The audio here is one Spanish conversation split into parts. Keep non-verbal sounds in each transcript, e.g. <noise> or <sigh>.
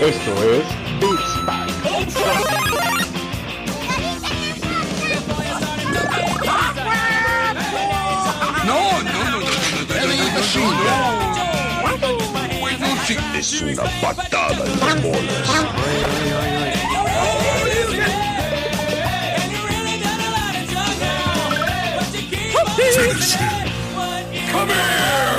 Esto es Beatspike. No, no, no, no, no, no, Es una patada en las bolas. Come here!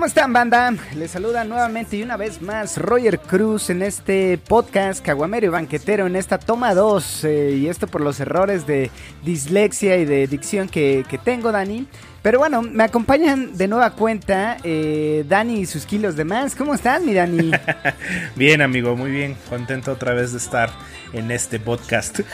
¿Cómo están, banda? Les saluda nuevamente y una vez más Roger Cruz en este podcast Caguamero y Banquetero en esta toma 2. eh, y esto por los errores de dislexia y de dicción que, que tengo, Dani. Pero bueno, me acompañan de nueva cuenta eh, Dani y sus kilos de más. ¿Cómo están, mi Dani? <laughs> Bien, amigo, muy bien. Contento otra vez de estar en este podcast. <laughs>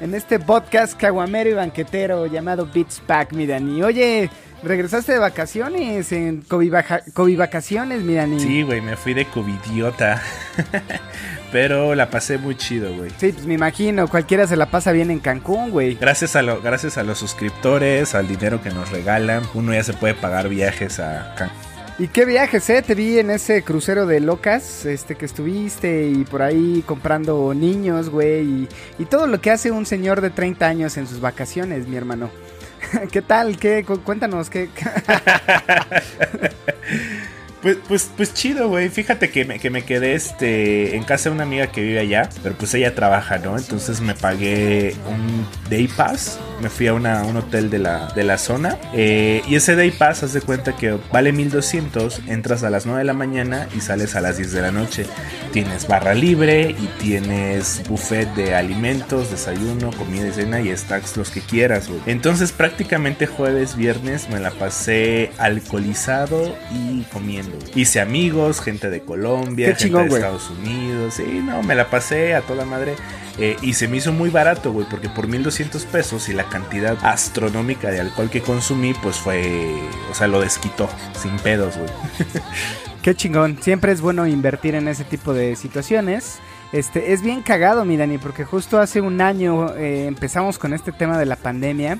en este podcast Caguamero y Banquetero llamado Beats Pack, mi Dani. Oye, regresaste de vacaciones en COVID, vacaciones, mi Dani. Sí, güey, me fui de covidiota. <laughs> Pero la pasé muy chido, güey. Sí, pues me imagino, cualquiera se la pasa bien en Cancún, güey. Gracias a, lo, gracias a los suscriptores, al dinero que nos regalan, uno ya se puede pagar viajes a Cancún. ¿Y qué viajes, eh? Te vi en ese crucero de locas, este, que estuviste y por ahí comprando niños, güey, y, y todo lo que hace un señor de 30 años en sus vacaciones, mi hermano. ¿Qué tal? ¿Qué? Cu- Cuéntanos, ¿qué? <laughs> Pues, pues, pues chido, güey. Fíjate que me, que me quedé este, en casa de una amiga que vive allá, pero pues ella trabaja, ¿no? Entonces me pagué un day pass. Me fui a una, un hotel de la, de la zona. eh, y ese day pass, haz de cuenta que vale 1200. Entras a las 9 de la mañana y sales a las 10 de la noche. Tienes barra libre y tienes buffet de alimentos, desayuno, comida y cena y stacks los que quieras, güey. Entonces prácticamente jueves, viernes me la pasé alcoholizado y comiendo. Hice amigos, gente de Colombia, Qué gente chingón, de. Estados Unidos. Sí, no, me la pasé a toda madre. Eh, y se me hizo muy barato, güey, porque por 1200 pesos y la cantidad astronómica de alcohol que consumí, pues fue, o sea, lo desquitó, sin pedos, güey. <laughs> Qué chingón. Siempre es bueno invertir en ese tipo de situaciones. Este, es bien cagado, mi Dani, porque justo hace un año eh, empezamos con este tema de la pandemia.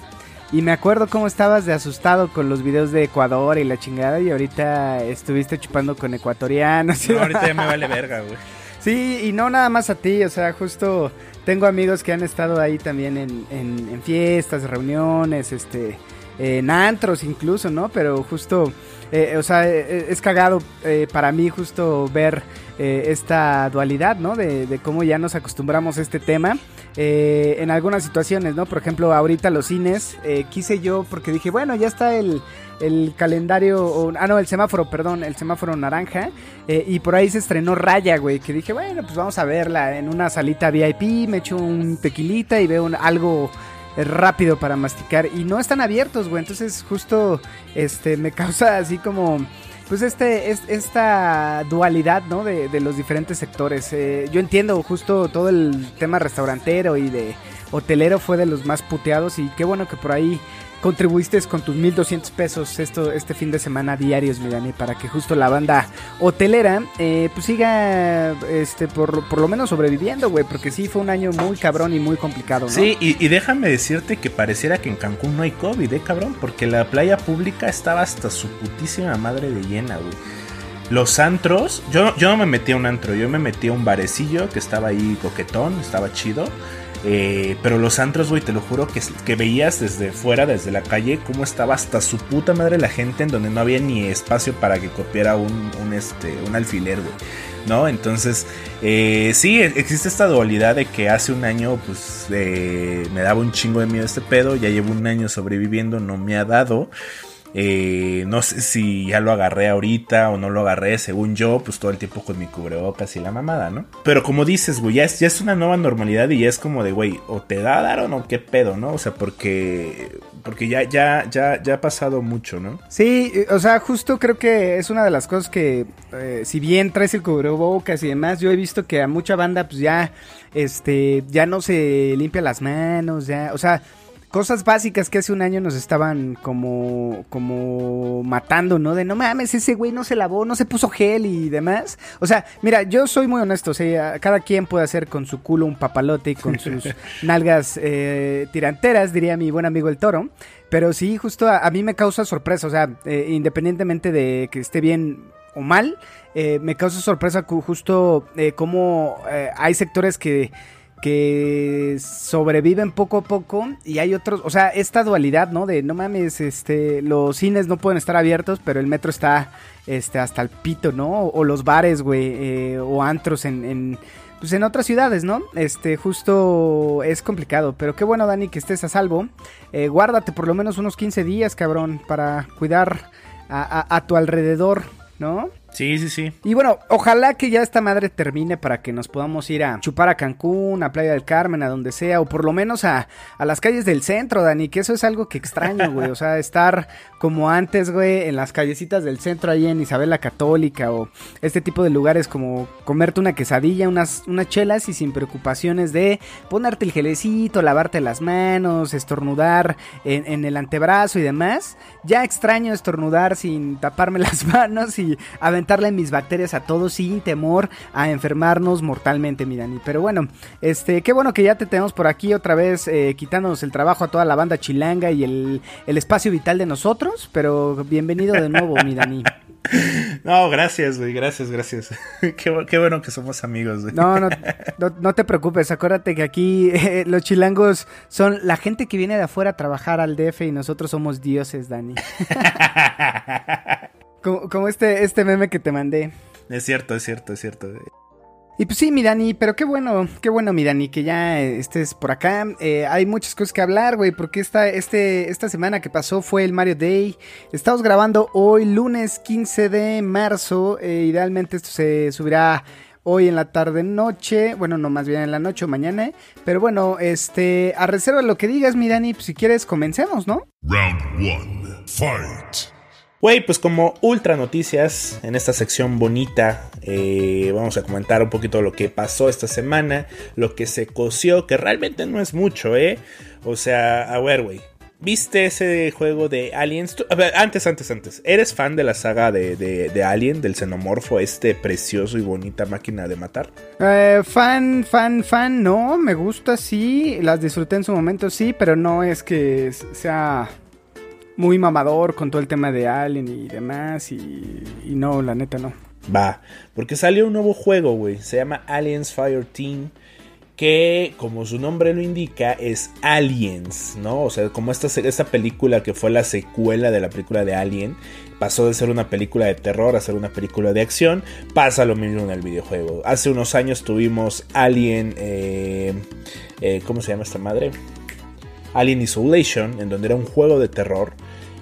Y me acuerdo cómo estabas de asustado con los videos de Ecuador y la chingada. Y ahorita estuviste chupando con ecuatorianos. No, ahorita ya me vale verga, güey. <laughs> Sí, y no nada más a ti, o sea, justo tengo amigos que han estado ahí también en, en- en fiestas, reuniones, este, en antros incluso, ¿no? Pero justo, eh, o sea, eh, es cagado eh, para mí justo ver eh, esta dualidad, ¿no? De, de cómo ya nos acostumbramos a este tema. Eh, en algunas situaciones, ¿no? Por ejemplo, ahorita los cines, eh, quise yo porque dije, bueno, ya está el, el calendario, ah, no, el semáforo, perdón, el semáforo naranja. eh, y por ahí se estrenó Raya, güey, que dije, bueno, pues vamos a verla en una salita VIP, me echo un tequilita y veo un- algo eh, rápido para masticar. Y no están abiertos, güey, entonces justo este me <laughs> causa así como... Pues este, es, esta dualidad, ¿no? De, de los diferentes sectores. Eh, yo entiendo justo todo el tema restaurantero y de hotelero fue de los más puteados y qué bueno que por ahí contribuiste con tus 1200 pesos esto, este fin de semana diarios, mi Dani, para que justo la banda hotelera eh, pues siga este por, por lo menos sobreviviendo, güey, porque sí fue un año muy cabrón y muy complicado, ¿no? Sí, y, y déjame decirte que pareciera que en Cancún no hay COVID, ¿eh, cabrón? Porque la playa pública estaba hasta su putísima madre de llena, güey. Los antros, yo, yo no me metí a un antro, yo me metí a un barecillo que estaba ahí coquetón, estaba chido. Eh, pero los antros, güey, te lo juro que, que veías desde fuera, desde la calle, cómo estaba hasta su puta madre la gente en donde no había ni espacio para que copiara un, un, este, un alfiler, güey. ¿No? Entonces, eh, sí, existe esta dualidad de que hace un año, pues, eh, me daba un chingo de miedo este pedo, ya llevo un año sobreviviendo, no me ha dado. Eh, no sé si ya lo agarré ahorita o no lo agarré, según yo, pues todo el tiempo con mi cubrebocas y la mamada, ¿no? Pero como dices, güey, ya es, ya es una nueva normalidad y ya es como de, güey, o te da dar o no, qué pedo, ¿no? O sea, porque, porque ya, ya, ya, ya ha pasado mucho, ¿no? Sí, eh, o sea, justo creo que es una de las cosas que, eh, si bien traes el cubrebocas y demás, yo he visto que a mucha banda, pues ya, este, ya no se limpia las manos, ya, o sea, cosas básicas que hace un año nos estaban como, como matando, ¿no? De no mames, ese güey no se lavó, no se puso gel y demás. O sea, mira, yo soy muy honesto, o sea, cada quien puede hacer con su culo un papalote y con sus <laughs> nalgas eh, tiranteras, diría mi buen amigo el toro. Pero sí, justo a, mí me causa sorpresa, o sea, eh, independientemente de que esté bien o mal, eh, me causa sorpresa justo cómo hay sectores que que sobreviven poco a poco y hay otros, o sea, esta dualidad, ¿no? De no mames, este, los cines no pueden estar abiertos, pero el metro está, este, hasta el pito, ¿no? O, los bares, güey, eh, o antros en, en, pues en otras ciudades, ¿no? Este, justo es complicado, pero qué bueno, Dani, que estés a salvo. Eh, guárdate por lo menos unos 15 días, cabrón, para cuidar a, a tu alrededor, ¿no? Sí, sí, sí. Y bueno, ojalá que ya esta madre termine para que nos podamos ir a chupar a Cancún, a Playa del Carmen, a donde sea, o por lo menos a, a las calles del centro, Dani, que eso es algo que extraño, güey. O sea, <laughs> estar como antes, güey, en las callecitas del centro ahí en Isabel la Católica, o este tipo de lugares como comerte una quesadilla, unas, unas chelas y sin preocupaciones de ponerte el gelecito, lavarte las manos, estornudar en, en el antebrazo y demás. Ya extraño estornudar sin taparme <laughs> las manos y aventar mis bacterias a todos sin temor a enfermarnos mortalmente, mi Dani. Pero bueno, este, qué bueno que ya te tenemos por aquí otra vez eh, quitándonos el trabajo a toda la banda chilanga y el, espacio vital de nosotros. Pero bienvenido de nuevo, mi Dani. <laughs> No, gracias, güey, gracias, gracias. <laughs> Qué, bueno que somos amigos, güey. No, <laughs> no, no, te preocupes, acuérdate que aquí eh, los chilangos son la gente que viene de afuera a trabajar al DF y nosotros somos dioses, Dani. Como, este, este meme que te mandé. Es cierto, es cierto, es cierto. Y pues sí, mi Dani, pero qué bueno, qué bueno, mi Dani, que ya estés por acá. Eh, hay muchas cosas que hablar, güey, porque esta, este, esta semana que pasó fue el Mario Day. Estamos grabando hoy, lunes 15 de marzo. Eh, idealmente esto se subirá hoy en la tarde noche, bueno, no más bien en la noche o mañana, pero bueno, este, a reserva de lo que digas, mi Dani, pues si quieres comencemos, ¿no? Round 1. Fight. Güey, pues como ultra noticias en esta sección bonita, eh, vamos a comentar un poquito lo que pasó esta semana, lo que se coció, que realmente no es mucho, ¿eh? O sea, a ver, güey. ¿Viste ese juego de Aliens? a ver, antes, antes, antes. ¿Eres fan de la saga de, de, Alien, del xenomorfo, este precioso y bonita máquina de matar? Eh, fan, fan, fan, no. Me gusta, sí. Las disfruté en su momento, sí. Pero no es que sea muy mamador con todo el tema de Alien y demás. Y, no, la neta no. Va, porque salió un nuevo juego, güey. Se llama Aliens Fire Team. Que, como su nombre lo indica, es Aliens, ¿no? O sea, como esta, esta película que fue la secuela de la película de Alien, pasó de ser una película de terror a ser una película de acción, pasa lo mismo en el videojuego. Hace unos años tuvimos Alien, eh, eh, ¿cómo se llama esta madre? Alien Isolation, en donde era un juego de terror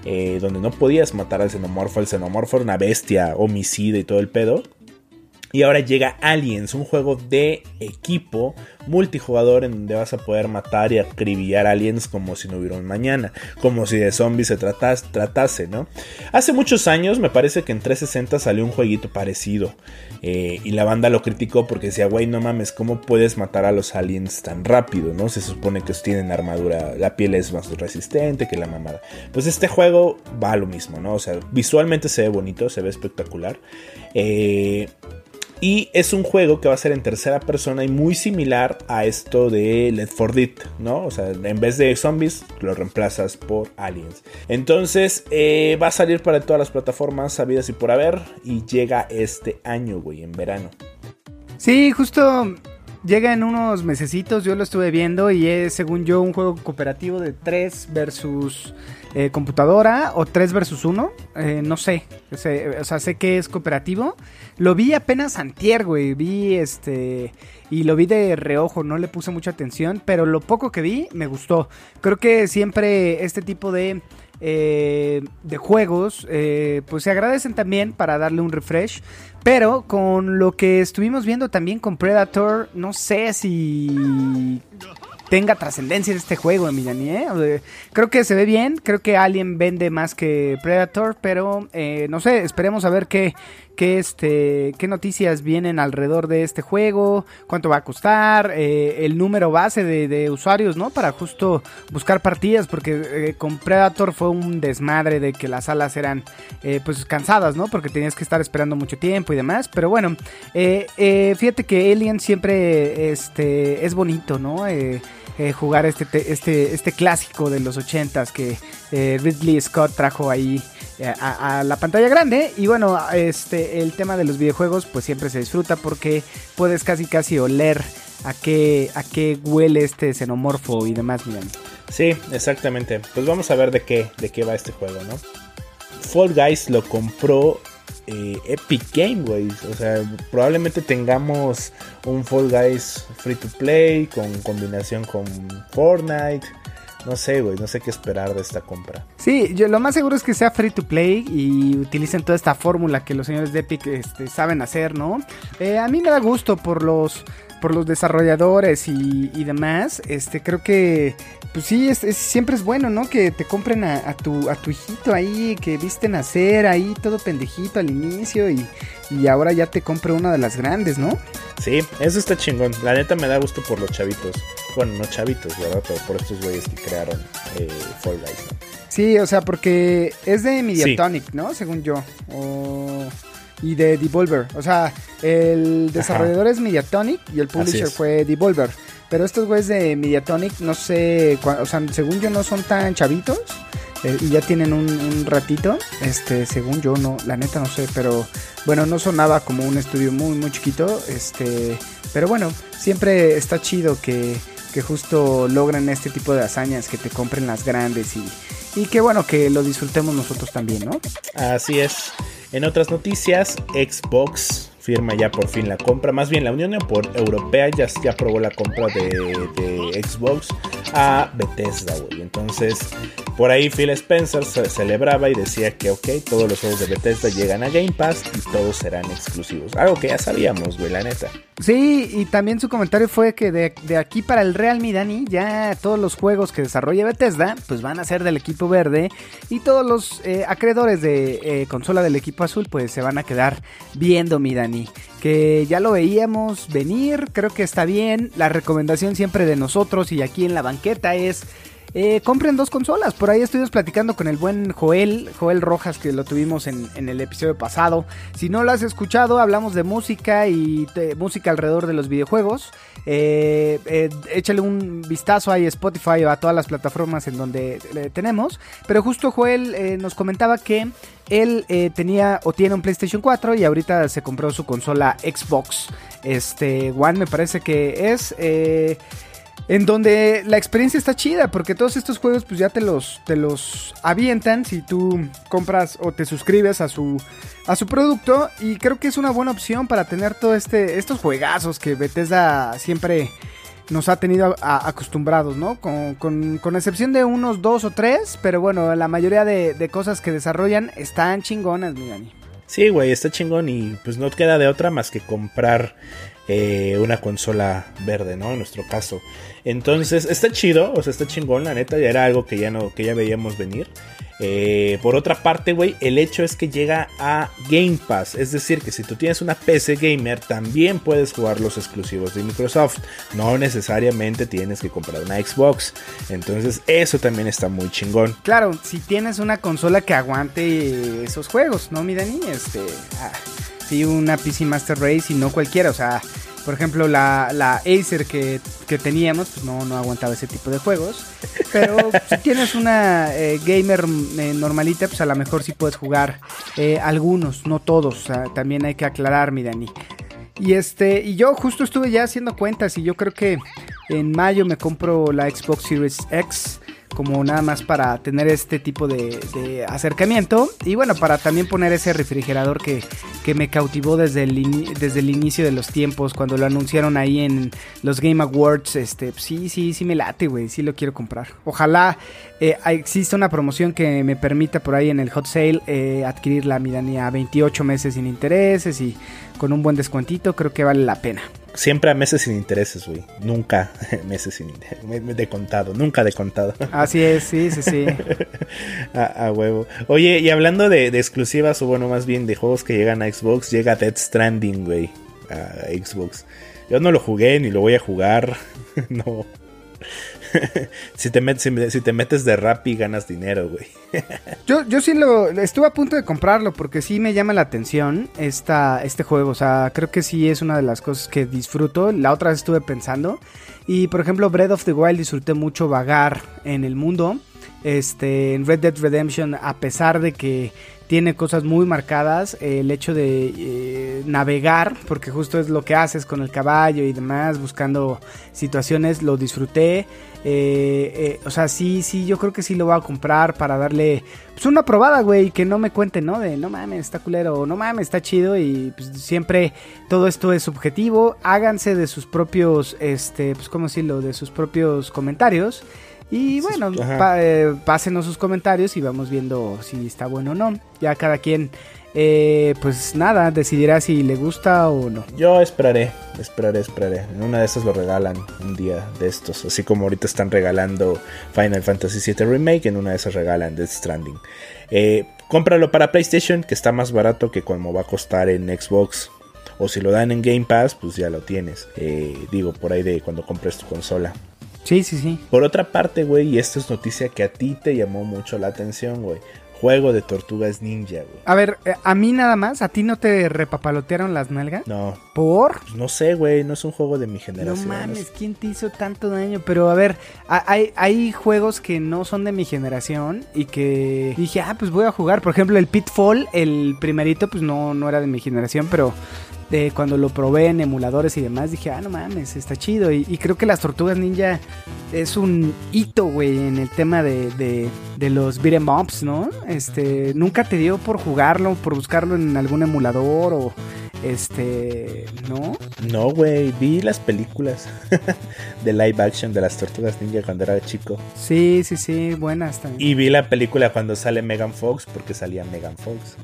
eh, donde no podías matar al xenomorfo. El xenomorfo era una bestia, homicida y todo el pedo. Y ahora llega Aliens, un juego de equipo multijugador en donde vas a poder matar y acribillar aliens como si no hubiera un mañana, como si de zombies se tratase, ¿no? Hace muchos años me parece que en 360 salió un jueguito parecido eh, y la banda lo criticó porque decía, güey, no mames, ¿cómo puedes matar a los aliens tan rápido, no? Se supone que tienen armadura, la piel es más resistente que la mamada. Pues este juego va a lo mismo, ¿no? O sea, visualmente se ve bonito, se ve espectacular. Eh, y es un juego que va a ser en tercera persona y muy similar a esto de Let For Dead, ¿no? O sea, en vez de zombies, lo reemplazas por aliens. Entonces, eh, va a salir para todas las plataformas sabidas y por haber. Y llega este año, güey, en verano. Sí, justo llega en unos mesecitos, yo lo estuve viendo y es, según yo, un juego cooperativo de 3 versus eh, computadora o 3 versus 1, eh, no sé, o sea, sé que es cooperativo. Lo vi apenas antier, güey, vi este y lo vi de reojo, no le puse mucha atención, pero lo poco que vi me gustó. Creo que siempre este tipo de eh, de juegos, pues se agradecen también para darle un refresh. Pero con lo que estuvimos viendo también con Predator, no sé si tenga trascendencia en este juego, mi Dani, ¿eh? Creo que se ve bien, creo que Alien vende más que Predator, pero eh, no sé, esperemos a ver qué, qué, este, qué noticias vienen alrededor de este juego, cuánto va a costar, eh, el número base de, usuarios, ¿no? Para justo buscar partidas, porque eh, con Predator fue un desmadre de que las salas eran pues cansadas, ¿no? Porque tenías que estar esperando mucho tiempo y demás, pero bueno, fíjate que Alien siempre este, es bonito, ¿no? Jugar este, este, este clásico de los ochentas que Ridley Scott trajo ahí eh, a, la pantalla grande. Y bueno, este, el tema de los videojuegos pues siempre se disfruta porque puedes casi casi oler a qué, a qué huele este xenomorfo y demás, miren. Sí, exactamente. Pues vamos a ver de qué, de qué va este juego, ¿no? Fall Guys lo compró eh, Epic Game, O sea, probablemente tengamos un Fall Guys free to play con combinación con Fortnite no sé, güey, no sé qué esperar de esta compra. Sí, yo lo más seguro es que sea free to play y utilicen toda esta fórmula que los señores de Epic este, saben hacer, ¿no? Eh, a mí me da gusto por los por los desarrolladores y, demás, este creo que pues sí, es, siempre es bueno, ¿no? Que te compren a, tu, a tu hijito ahí, que viste nacer ahí todo pendejito al inicio y, y ahora ya te compre una de las grandes, ¿no? Sí, eso está chingón. La neta me da gusto por los chavitos. Bueno, no chavitos, ¿verdad? Pero por estos güeyes que crearon eh, Fall Guys, ¿no? Sí, o sea, porque es de Mediatonic, ¿no? Según yo. Y de Devolver. O sea, el desarrollador es Mediatonic y el publisher fue Devolver. Pero estos güeyes de Mediatonic, no sé, o sea, según yo no son tan chavitos. Eh, y ya tienen un, ratito. Este, según yo, no, la neta no sé, pero bueno, no sonaba como un estudio muy, muy chiquito. Este, pero bueno, siempre está chido que, que justo logren este tipo de hazañas, que te compren las grandes y, y que bueno, que lo disfrutemos nosotros también, ¿no? Así es. En otras noticias, Xbox firma ya por fin la compra. Más bien, la Unión Europea ya, ya aprobó la compra de, Xbox a Bethesda, güey. Entonces, por ahí Phil Spencer se celebraba y decía que, ok, todos los juegos de Bethesda llegan a Game Pass y todos serán exclusivos. Algo que ya sabíamos, güey, la neta. Sí, y también su comentario fue que de, aquí para el Real Midani, ya todos los juegos que desarrolla Bethesda, pues van a ser del equipo verde y todos los eh, acreedores de eh, consola del equipo azul, pues se van a quedar viendo Midani que ya lo veíamos venir, creo que está bien. La recomendación siempre de nosotros y aquí en la banqueta es... Eh, compren dos consolas. Por ahí estuvimos platicando con el buen Joel, Joel Rojas, que lo tuvimos en, el episodio pasado. Si no lo has escuchado, hablamos de música y música alrededor de los videojuegos. Eh, eh, échale un vistazo ahí a Spotify o a todas las plataformas en donde tenemos. Pero justo Joel nos comentaba que él eh, tenía o tiene un PlayStation 4 y ahorita se compró su consola Xbox este, One, me parece que es. Eh, en donde la experiencia está chida, porque todos estos juegos pues ya te los, te los avientan si tú compras o te suscribes a su, a su producto. Y creo que es una buena opción para tener todos este, estos juegazos que Bethesda siempre nos ha tenido acostumbrados, ¿no? Con, excepción de unos dos o tres, pero bueno, la mayoría de, cosas que desarrollan están chingonas, mi Dani. Sí, güey, está chingón y pues no queda de otra más que comprar eh, una consola verde, ¿no? En nuestro caso. Entonces, está chido, o sea, está chingón, la neta, ya era algo que ya no, que ya veíamos venir. Eh, por otra parte, güey, el hecho es que llega a Game Pass. Es decir, que si tú tienes una PC gamer, también puedes jugar los exclusivos de Microsoft. No necesariamente tienes que comprar una Xbox. Entonces, eso también está muy chingón. Claro, si tienes una consola que aguante esos juegos, ¿no, mi Dani? Este. Ah, sí, una PC Master Race y no cualquiera, o sea por ejemplo, la, la Acer que, teníamos, pues no, no aguantaba ese tipo de juegos. Pero si tienes una eh, gamer eh, normalita, pues a lo mejor sí puedes jugar eh, algunos, no todos. también hay que aclarar, mi Dani. Y este, y yo justo estuve ya haciendo cuentas y yo creo que en mayo me compro la Xbox Series X como nada más para tener este tipo de, acercamiento y bueno, para también poner ese refrigerador que, me cautivó desde el, desde el inicio de los tiempos, cuando lo anunciaron ahí en los Game Awards, este, sí, sí, sí me late, güey, sí lo quiero comprar. Ojalá eh, exista una promoción que me permita por ahí en el hot sale eh, adquirir la Midania a 28 meses sin intereses y con un buen descuentito, creo que vale la pena. Siempre a meses sin intereses, güey. Nunca <laughs> meses sin intereses. De contado, nunca de contado. Así es, sí, sí, sí. <laughs> a, huevo. Oye, y hablando de, de, exclusivas, o bueno, más bien de juegos que llegan a Xbox, llega Dead Stranding, güey, a Xbox. Yo no lo jugué ni lo voy a jugar. <laughs> no. <laughs> si, te metes, si, te metes de rap y ganas dinero, güey. <laughs> yo, yo sí lo estuve a punto de comprarlo porque sí me llama la atención esta, este juego. O sea, creo que sí es una de las cosas que disfruto. La otra vez estuve pensando. Y por ejemplo, Breath of the Wild disfruté mucho vagar en el mundo. Este, en Red Dead Redemption, a pesar de que tiene cosas muy marcadas. el hecho de eh, navegar, porque justo es lo que haces con el caballo y demás, buscando situaciones, lo disfruté. Eh, eh, o sea, sí, sí, yo creo que sí lo voy a comprar para darle pues, una probada, güey, que no me cuente, ¿no? De no mames, está culero, no mames, está chido y pues siempre todo esto es subjetivo. Háganse de sus propios, este, pues, ¿cómo decirlo? De sus propios comentarios. Y bueno, eh, pásenos sus comentarios y vamos viendo si está bueno o no. Ya cada quien, eh, pues nada, decidirá si le gusta o no. Yo esperaré, esperaré, esperaré. En una de esas lo regalan un día de estos. Así como ahorita están regalando Final Fantasy VII Remake, en una de esas regalan Death Stranding. Eh, cómpralo para PlayStation, que está más barato que como va a costar en Xbox. O si lo dan en Game Pass, pues ya lo tienes. digo, por ahí de cuando compres tu consola. Sí, sí, sí. Por otra parte, güey, y esta es noticia que a ti te llamó mucho la atención, güey. Juego de tortugas ninja, güey. A ver, eh, a mí nada más, ¿a ti no te repapalotearon las nalgas? No. ¿Por? Pues no sé, güey, no es un juego de mi generación. No mames, ¿quién te hizo tanto daño? Pero a ver, hay, hay juegos que no son de mi generación y que dije, ah, pues voy a jugar. Por ejemplo, el Pitfall, el primerito, pues no, no era de mi generación, pero cuando lo probé en emuladores y demás, dije, ah, no mames, está chido. Y, creo que las tortugas ninja es un hito, güey, en el tema de, de, de los beat'em ups, ¿no? Este, nunca te dio por jugarlo, por buscarlo en algún emulador o este, ¿no? No, güey, vi las películas <laughs> de live action de las tortugas ninja cuando era chico. Sí, sí, sí, buenas también. Y vi la película cuando sale Megan Fox porque salía Megan Fox.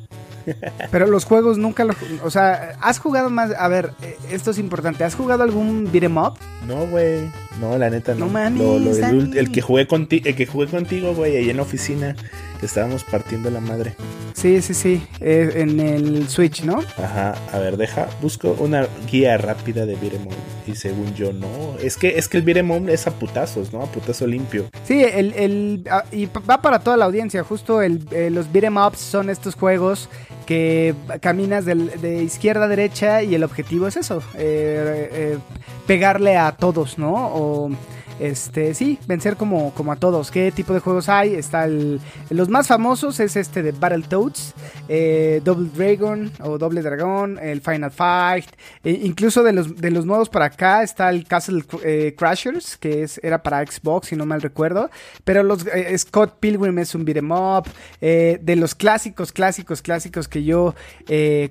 Pero los juegos nunca lo... O sea, ¿has jugado más? A ver, eh, esto es importante. ¿Has jugado algún beat'em up? No, güey. No, la neta no. No mames. el, que jugué contigo, el que jugué contigo, güey, ahí en la oficina, que estábamos partiendo la madre. Sí, sí, sí. Eh, en el Switch, ¿no? Ajá. A ver, deja, busco una guía rápida de beat'em up. Y según yo, no. Es que, es que el beat'em up es a putazos, ¿no? A putazo limpio. Sí, el, el ah, y va para toda la audiencia. Justo el, eh, los beat'em ups son estos juegos que caminas de, izquierda a derecha y el objetivo es eso, eh, eh, pegarle a todos, ¿no? O este, sí, vencer como, como a todos. ¿Qué tipo de juegos hay? Está el, los más famosos es este de Battletoads, eh, Double Dragon o Doble Dragón, el Final Fight, e incluso de los, de los nuevos para acá está el Castle eh, Crashers, que es, era para Xbox, si no mal recuerdo, pero los eh, Scott Pilgrim es un beat'em up, de los clásicos, clásicos, clásicos que yo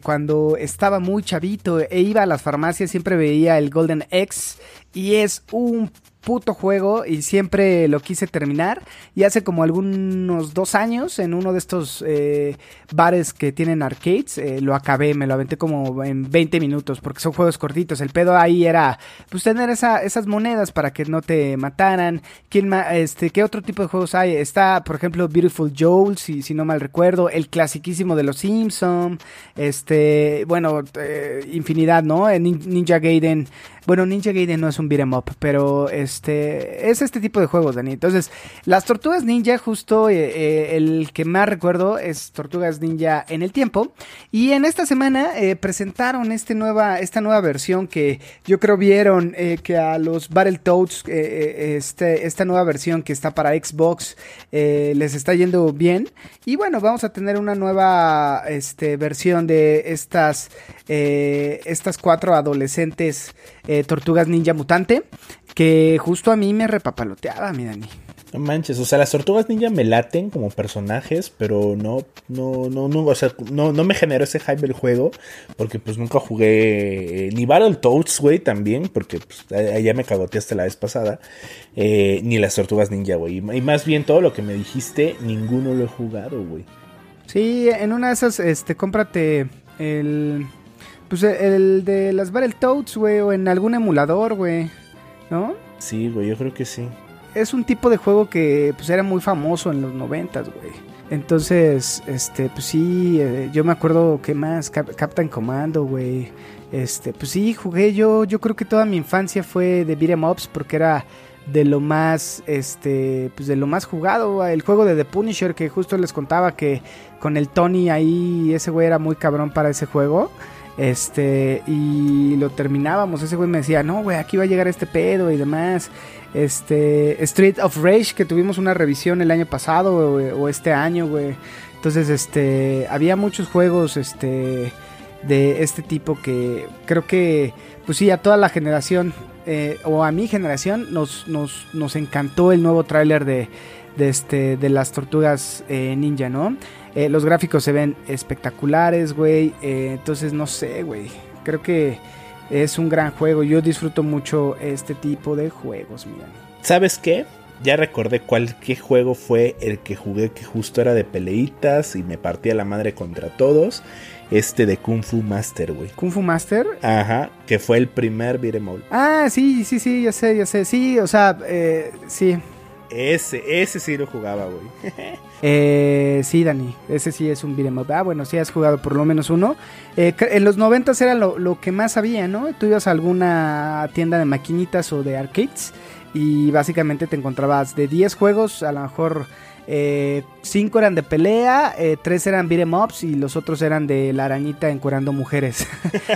cuando estaba muy chavito e iba a las farmacias siempre veía el Golden X y es un puto juego y siempre lo quise terminar. Y hace como algunos dos años, en uno de estos eh, bares que tienen arcades, eh, lo acabé, me lo aventé como en 20 minutos, porque son juegos cortitos. El pedo ahí era, pues, tener esas monedas para que no te mataran. ¿Quién este, ¿Qué otro tipo de juegos hay? Está, por ejemplo, Beautiful Joel, si, si no mal recuerdo, el clasiquísimo de los Simpsons, este, bueno, eh, infinidad, ¿no? Ninja Gaiden. Bueno, Ninja Gaiden no es un beat'em up, pero este es este tipo de juegos, Dani. Entonces, las Tortugas Ninja, justo eh, eh, el que más recuerdo es Tortugas Ninja en el tiempo. Y en esta semana eh, presentaron este nueva, esta nueva versión que yo creo vieron que a los Battletoads, este, esta nueva versión que está para Xbox, les está yendo bien. Y bueno, vamos a tener una nueva este, versión de estas, estas cuatro adolescentes. Eh, Tortugas Ninja Mutante, que justo a mí me repapaloteaba, mi Dani. No manches, o sea, las tortugas ninja me laten como personajes, pero no, no, no, no, o sea, no, no me generó ese hype el juego, porque pues nunca jugué eh, ni Battletoads, güey, también, porque pues, allá me cagoteaste la vez pasada, eh, ni las tortugas ninja, güey, y más bien todo lo que me dijiste, ninguno lo he jugado, güey. Sí, en una de esas, este, cómprate el Pues el de las Battletoads, güey, o en algún emulador, güey. ¿No? Sí, güey, yo creo que sí. Es un tipo de juego que pues era muy famoso en los noventas, güey. Entonces, este, pues sí, eh, yo me acuerdo que más, Cap Captain Commando, güey. Este, pues sí, jugué yo, yo creo que toda mi infancia fue de beat'em ups porque era de lo más, este, pues de lo más jugado, el juego de The Punisher que justo les contaba que con el Tony ahí, ese güey era muy cabrón para ese juego. Este, y lo terminábamos. Ese güey me decía, no, güey, aquí va a llegar este pedo y demás. Este, Street of Rage, que tuvimos una revisión el año pasado o, este año, güey. Entonces, este, había muchos juegos, este, de este tipo que creo que, pues sí, a toda la generación, eh, o a mi generación, nos, nos, nos encantó el nuevo tráiler de, de, este, de las tortugas eh, ninja, ¿no? Eh, los gráficos se ven espectaculares, güey. Eh, entonces, no sé, güey. Creo que es un gran juego. Yo disfruto mucho este tipo de juegos, mira. ¿Sabes qué? Ya recordé cuál qué juego fue el que jugué que justo era de peleitas y me partía la madre contra todos. Este de Kung Fu Master, güey. ¿Kung Fu Master? Ajá, que fue el primer beat'em Ah, sí, sí, sí, ya sé, ya sé. Sí, o sea, eh, sí, ese, ese sí lo jugaba, güey. <laughs> eh, sí, Dani, ese sí es un beat'em. Ah, bueno, sí has jugado por lo menos uno. Eh, en los noventas era lo, lo, que más había, ¿no? Tú ibas a alguna tienda de maquinitas o de arcades y básicamente te encontrabas de 10 juegos, a lo mejor eh, cinco eran de pelea, eh, tres eran beat'em ups y los otros eran de la arañita encurando mujeres.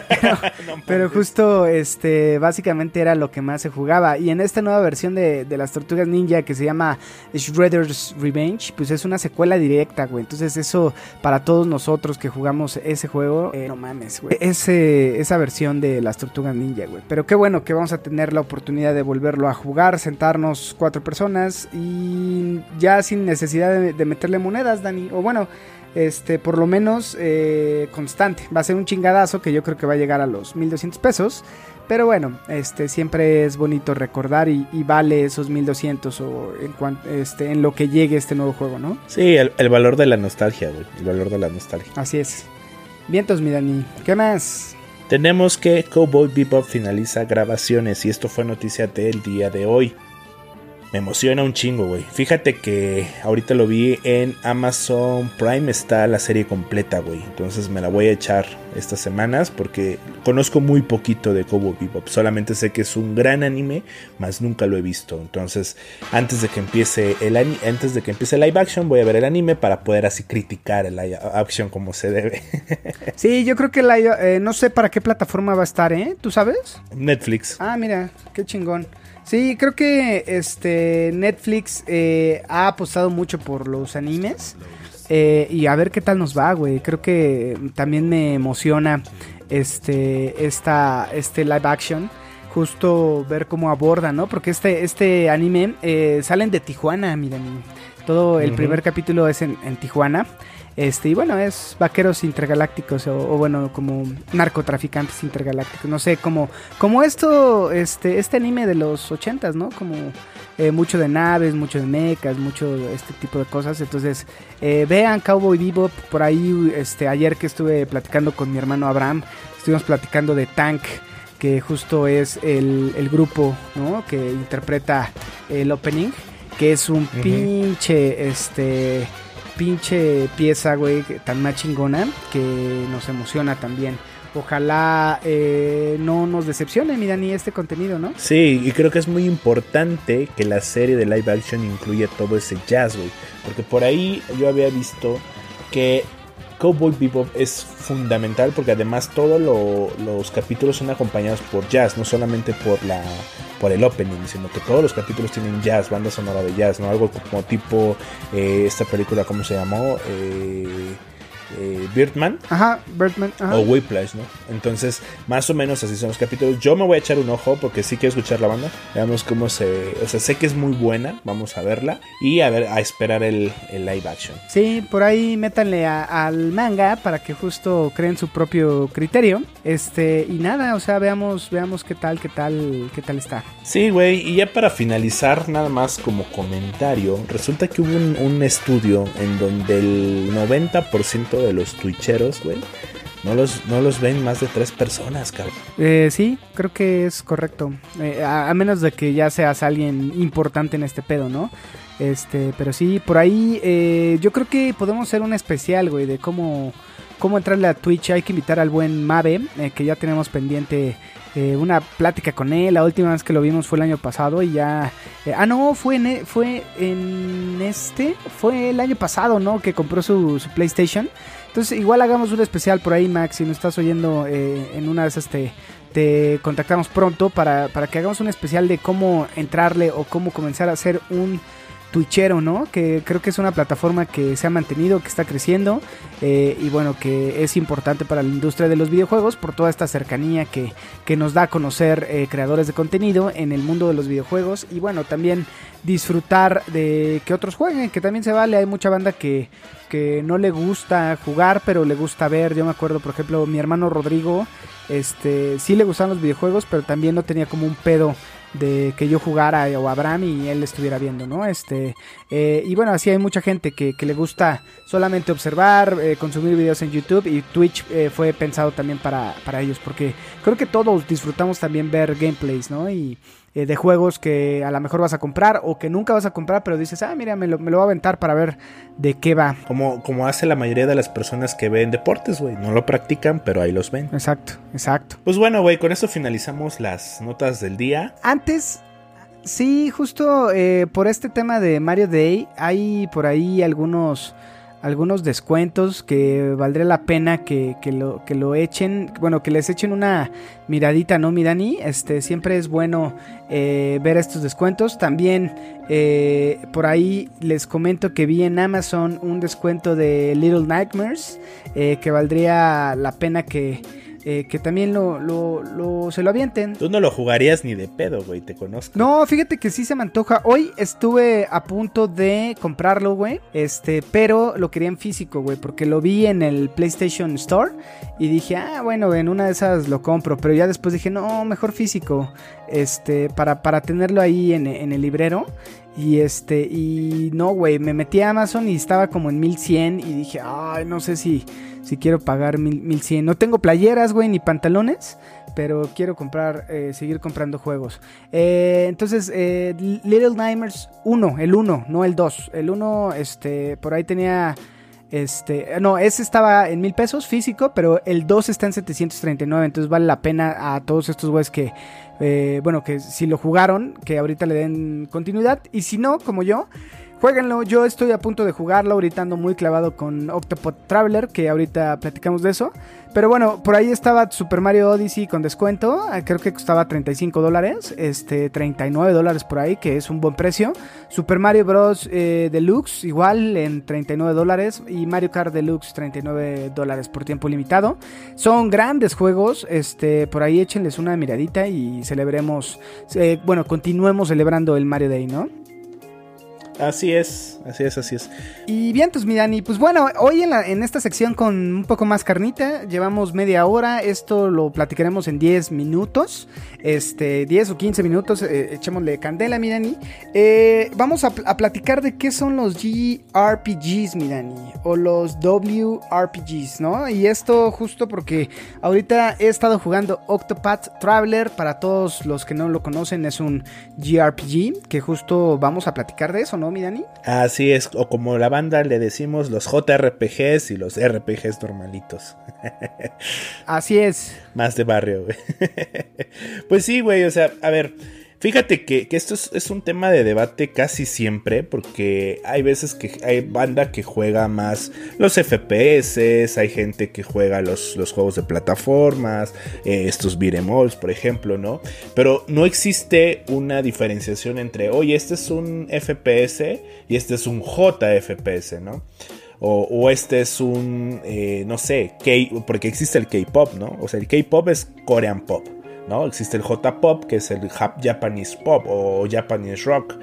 <laughs> <laughs> pero, justo, este, básicamente era lo que más se jugaba. Y en esta nueva versión de, las Tortugas Ninja que se llama Shredder's Revenge, pues es una secuela directa, güey. Entonces eso para todos nosotros que jugamos ese juego, eh, no mames, güey. esa versión de las Tortugas Ninja, güey. Pero qué bueno que vamos a tener la oportunidad de volverlo a jugar, sentarnos cuatro personas y ya sin necesidad de, meterle monedas, Dani. O bueno, este, por lo menos eh, constante. Va a ser un chingadazo que yo creo que va a llegar a los 1200 pesos. Pero bueno, este, siempre es bonito recordar y, vale esos 1200 o en, este, en lo que llegue este nuevo juego, ¿no? Sí, el, valor de la nostalgia, güey. El valor de la nostalgia. Así es. Vientos, mi Dani. ¿Qué más? Tenemos que Cowboy Bebop finaliza grabaciones y esto fue noticia del día de hoy me emociona un chingo, güey. Fíjate que ahorita lo vi en Amazon Prime, está la serie completa, güey. Entonces me la voy a echar estas semanas porque conozco muy poquito de Cowboy Bebop. Solamente sé que es un gran anime, más nunca lo he visto. Entonces, antes de que empiece el antes de que empiece live action, voy a ver el anime para poder así criticar el live action como se debe. <laughs> sí, yo creo que la, eh, no sé para qué plataforma va a estar, ¿eh? ¿Tú sabes? Netflix. Ah, mira, qué chingón. Sí, creo que este Netflix eh, ha apostado mucho por los animes. Eh, y a ver qué tal nos va, güey. Creo que también me emociona este, esta, este live action. Justo ver cómo aborda, ¿no? Porque este, este anime eh, salen de Tijuana, miren. Todo el primer capítulo es en, en Tijuana. Este, y bueno, es vaqueros intergalácticos o, bueno, como narcotraficantes intergalácticos. No sé, como, como esto, este, este anime de los ochentas, ¿no? Como eh, mucho de naves, mucho de mechas, mucho de este tipo de cosas. Entonces, eh, vean Cowboy Bebop por ahí. Este, ayer que estuve platicando con mi hermano Abraham, estuvimos platicando de Tank que justo es el, el grupo ¿no? que interpreta el opening, que es un pinche este pinche pieza, güey, tan más chingona que nos emociona también. Ojalá eh, no nos decepcione, mi Dani, este contenido, ¿no? Sí, y creo que es muy importante que la serie de live action incluya todo ese jazz, güey. Porque por ahí yo había visto que Cowboy Bebop es fundamental porque además todos los capítulos son acompañados por jazz, no solamente por la por el opening, sino que todos los capítulos tienen jazz, banda sonora de jazz, ¿no? Algo como tipo eh, esta película, ¿cómo se llamó? Eh, eh, Birdman. Ajá, Birdman. O Whiplash, ¿no? Entonces, más o menos así son los capítulos. Yo me voy a echar un ojo porque sí quiero escuchar la banda. Veamos cómo se. O sea, sé que es muy buena. Vamos a verla. Y a ver, a esperar el, live action. Sí, por ahí métanle al manga para que justo creen su propio criterio. Este, y nada, o sea, veamos, veamos qué tal, qué tal, qué tal está. Sí, güey. Y ya para finalizar, nada más como comentario, resulta que hubo un, un estudio en donde el 90% de los twitcheros, güey, No los, no los ven más de tres personas, cabrón. Eh, sí, creo que es correcto. Eh, a, a menos de que ya seas alguien importante en este pedo, ¿no? Este, pero sí, por ahí eh, yo creo que podemos hacer un especial, güey, de cómo, cómo entrarle a Twitch. Hay que invitar al buen Mabe, eh, que ya tenemos pendiente eh, una plática con él. La última vez que lo vimos fue el año pasado y ya... eh, ah, no, fue en, e- fue en este, fue el año pasado, ¿no? Que compró su, PlayStation. Entonces igual hagamos un especial por ahí, Max, si nos estás oyendo eh, en una de esas te, te contactamos pronto para, para que hagamos un especial de cómo entrarle o cómo comenzar a hacer un Twitchero, ¿no? Que creo que es una plataforma que se ha mantenido, que está creciendo eh, y bueno, que es importante para la industria de los videojuegos por toda esta cercanía que, que nos da a conocer eh, creadores de contenido en el mundo de los videojuegos y bueno, también disfrutar de que otros jueguen, que también se vale, hay mucha banda que, que no le gusta jugar, pero le gusta ver, yo me acuerdo, por ejemplo, mi hermano Rodrigo, este, sí le gustaban los videojuegos, pero también no tenía como un pedo de que yo jugara o Abraham y él estuviera viendo, ¿no? Este, eh, y bueno, así hay mucha gente que, que le gusta solamente observar, eh, consumir videos en YouTube y Twitch eh, fue pensado también para, para ellos, porque creo que todos disfrutamos también ver gameplays, ¿no? Y eh, de juegos que a lo mejor vas a comprar o que nunca vas a comprar, pero dices, ah, mira, me lo, me lo voy a aventar para ver de qué va. Como, como hace la mayoría de las personas que ven deportes, güey. No lo practican, pero ahí los ven. Exacto, exacto. Pues bueno, güey, con esto finalizamos las notas del día. Antes, sí, justo eh, por este tema de Mario Day, hay por ahí algunos algunos descuentos que valdría la pena que, que lo, que lo echen, bueno, que les echen una miradita, ¿no, mi Dani? Este, siempre es bueno eh, ver estos descuentos. También eh, por ahí les comento que vi en Amazon un descuento de Little Nightmares, eh, que valdría la pena que, eh, que también lo, lo, lo- se lo avienten. Tú no lo jugarías ni de pedo, güey, te conozco. No, fíjate que sí se me antoja. Hoy estuve a punto de comprarlo, güey. Este, pero lo quería en físico, güey. Porque lo vi en el PlayStation Store. Y dije, ah, bueno, en una de esas lo compro. Pero ya después dije, no, mejor físico. Este, para, para tenerlo ahí en, en el librero. Y este, y no, güey, me metí a Amazon y estaba como en 1100 y dije, ay, no sé si, si quiero pagar mil- 1100. No tengo playeras, güey, ni pantalones, pero quiero comprar, eh, seguir comprando juegos. Eh, entonces, eh, Little Nightmares 1, el 1, no el 2. El 1, este, por ahí tenía... Este, no, ese estaba en mil pesos físico, pero el 2 está en 739, entonces vale la pena a todos estos güeyes que, eh, bueno, que si lo jugaron, que ahorita le den continuidad, y si no, como yo, jueguenlo, yo estoy a punto de jugarlo, ahorita ando muy clavado con Octopod Traveler, que ahorita platicamos de eso, pero bueno, por ahí estaba Super Mario Odyssey con descuento, eh, creo que costaba 35 dólares, este, 39 dólares por ahí, que es un buen precio, Super Mario Bros. eh, Deluxe igual en 39 dólares y Mario Kart Deluxe 39 dólares por tiempo limitado. Son grandes juegos, este, por ahí échenles una miradita y celebremos, eh, bueno, continuemos celebrando el Mario Day, ¿no? Así es, así es, así es. Y bien, pues mi Dani, pues bueno, hoy en, la- en esta sección con un poco más carnita, llevamos media hora, esto lo platicaremos en 10 minutos, este, 10 o 15 minutos, eh, echémosle candela, mi Dani. Eh, vamos a, a platicar de qué son los JRPGs, mi Dani, o los WRPGs, ¿no? Y esto justo porque ahorita he estado jugando Octopath Traveler, para todos los que no lo conocen, es un JRPG, que justo vamos a platicar de eso, ¿no, mi Dani? Así es, o como la banda le decimos, los JRPGs y los RPGs normalitos. <laughs> Así es. Más de barrio, güey. <laughs> pues sí, güey, o sea, a ver, fíjate que, esto es, un tema de debate casi siempre, porque hay veces que hay banda que juega más los FPS, hay gente que juega los, juegos de plataformas, eh, estos ups, por ejemplo, ¿no? Pero no existe una diferenciación entre, oye, este es un FPS y este es un JFPS, ¿no? O, o este es un, eh, no sé, K, porque existe el K-pop, ¿no? O sea, el K-pop es Korean pop, ¿no? Existe el J-pop, que es el Jap- Japanese pop o Japanese rock.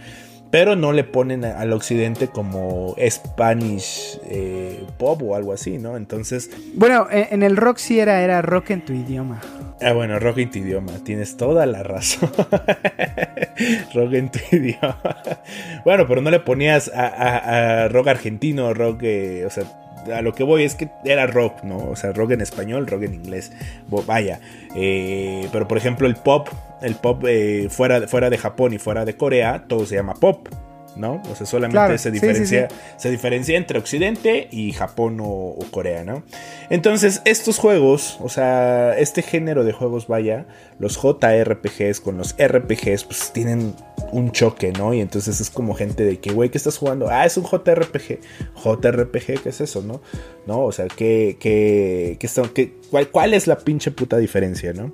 Pero no le ponen al occidente como Spanish eh, pop o algo así, ¿no? Entonces, Bueno, en en el rock sí era, era rock en tu idioma. ah, bueno, rock en tu idioma, tienes toda la razón. <laughs> rock en tu idioma. bueno, pero no le ponías a, a- a rock argentino, rock, eh, o sea, a lo que voy es que era rock, ¿no? O sea, rock en español, rock en inglés. Vaya. Eh, pero por ejemplo, el pop, el pop eh, fuera, fuera de Japón y fuera de Corea, todo se llama pop. ¿No? O sea, solamente se, diferencia, se diferencia entre Occidente y Japón o, Corea, ¿no? Entonces, estos juegos, o sea, este género de juegos, vaya, los JRPGs con los RPGs, pues tienen un choque, ¿no? Y entonces es como gente de que, güey, ¿qué estás jugando? Ah, es un JRPG. JRPG, ¿qué es eso, no? ¿No? O sea, ¿qué, qué, qué, cuál, ¿cuál es la pinche puta diferencia, no?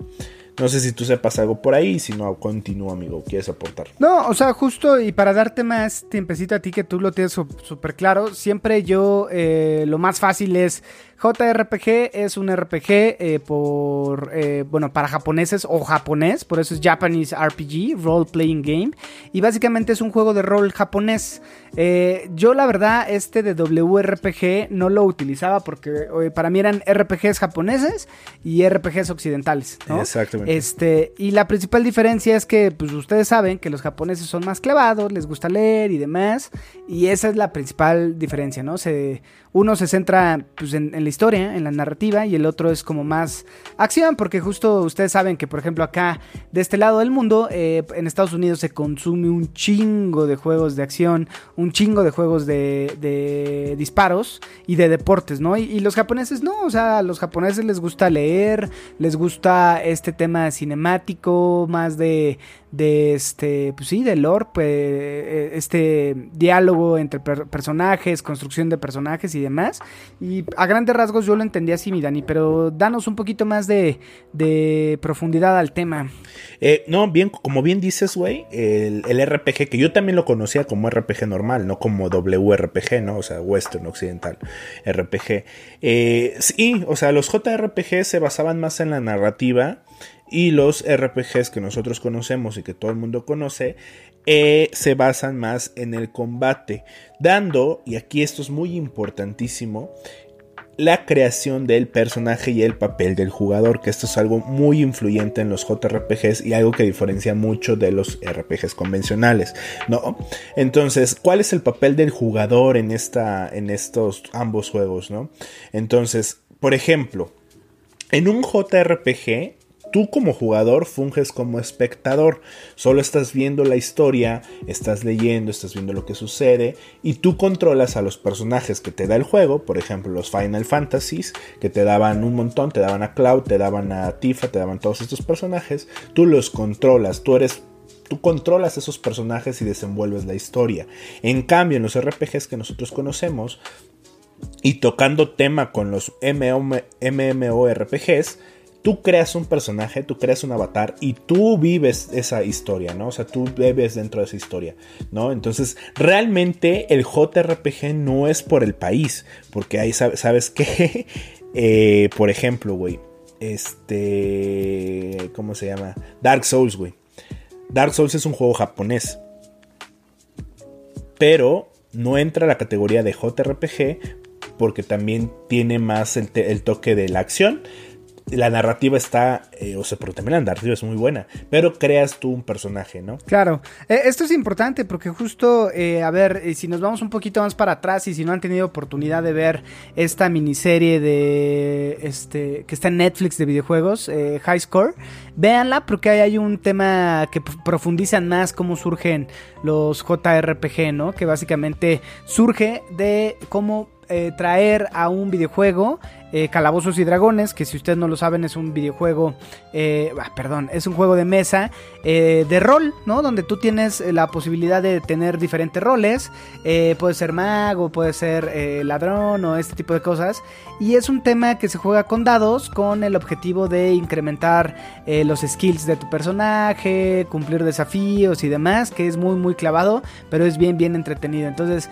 No sé si tú sepas algo por ahí, si no, continúa, amigo, ¿quieres aportar? No, o sea, justo y para darte más tiempecito a ti que tú lo tienes súper claro, siempre yo eh, lo más fácil es JRPG es un RPG eh, por, eh, bueno, para japoneses o japonés, por eso es Japanese RPG, Role Playing Game, y básicamente es un juego de rol japonés. Eh, yo la verdad este de WRPG no lo utilizaba porque para mí eran RPGs japoneses y RPGs occidentales, ¿no? Exactamente. Este, y la principal diferencia es que, pues ustedes saben que los japoneses son más clavados, les gusta leer y demás, y esa es la principal diferencia, ¿no? Se, uno se centra pues, en, la historia, en la narrativa, y el otro es como más acción, porque justo ustedes saben que, por ejemplo, acá, de este lado del mundo, eh, en Estados Unidos se consume un chingo de juegos de acción, un chingo de juegos de, disparos y de deportes, ¿no? Y, los japoneses no, o sea, a los japoneses les gusta leer, les gusta este tema cinemático, más de, de este, pues sí, de lore, pues, eh, este diálogo entre personajes, construcción de personajes y demás. Y a grandes rasgos yo lo entendía así, mi Dani, pero danos un poquito más de, de profundidad al tema. Eh, no, bien, como bien dices, güey, el, RPG, que yo también lo conocía como RPG normal, no como WRPG, ¿no? O sea, Western Occidental RPG. Eh, sí, o sea, los JRPG se basaban más en la narrativa y los RPGs que nosotros conocemos y que todo el mundo conoce eh, se basan más en el combate, dando, y aquí esto es muy importantísimo, la creación del personaje y el papel del jugador, que esto es algo muy influyente en los JRPGs y algo que diferencia mucho de los RPGs convencionales, ¿no? Entonces, ¿cuál es el papel del jugador en esta en estos ambos juegos, ¿no? Entonces, por ejemplo, en un JRPG tú como jugador funges como espectador, solo estás viendo la historia, estás leyendo, estás viendo lo que sucede y tú controlas a los personajes que te da el juego, por ejemplo los Final Fantasies, que te daban un montón, te daban a Cloud, te daban a Tifa, te daban todos estos personajes, tú los controlas, tú eres tú controlas esos personajes y desenvuelves la historia. En cambio, en los RPGs que nosotros conocemos, y tocando tema con los MMORPGs, tú creas un personaje, tú creas un avatar y tú vives esa historia, ¿no? O sea, tú bebes dentro de esa historia, ¿no? Entonces, realmente el JRPG no es por el país, porque ahí sabes, que, <laughs> eh, por ejemplo, güey, este, ¿cómo se llama? Dark Souls, güey. Dark Souls es un juego japonés, pero no entra a la categoría de JRPG porque también tiene más el toque de la acción la narrativa está, eh, o sea, pero también la narrativa es muy buena, pero creas tú un personaje, ¿no? Claro, eh, esto es importante porque justo, eh, a ver, si nos vamos un poquito más para atrás y si no han tenido oportunidad de ver esta miniserie de, este, que está en Netflix de videojuegos, High Score, véanla porque ahí hay un tema que profundizan más cómo surgen los JRPG, ¿no? Que básicamente surge de cómo traer a un videojuego eh, Calabozos y Dragones, que si ustedes no lo saben es un videojuego, eh, ah, perdón, es un juego de mesa eh, de rol, ¿no? Donde tú tienes la posibilidad de tener diferentes roles, puede ser mago, puede ser ladrón o este tipo de cosas. Y es un tema que se juega con dados con el objetivo de incrementar los skills de tu personaje, cumplir desafíos y demás, que es muy muy clavado, pero es bien bien entretenido. Entonces,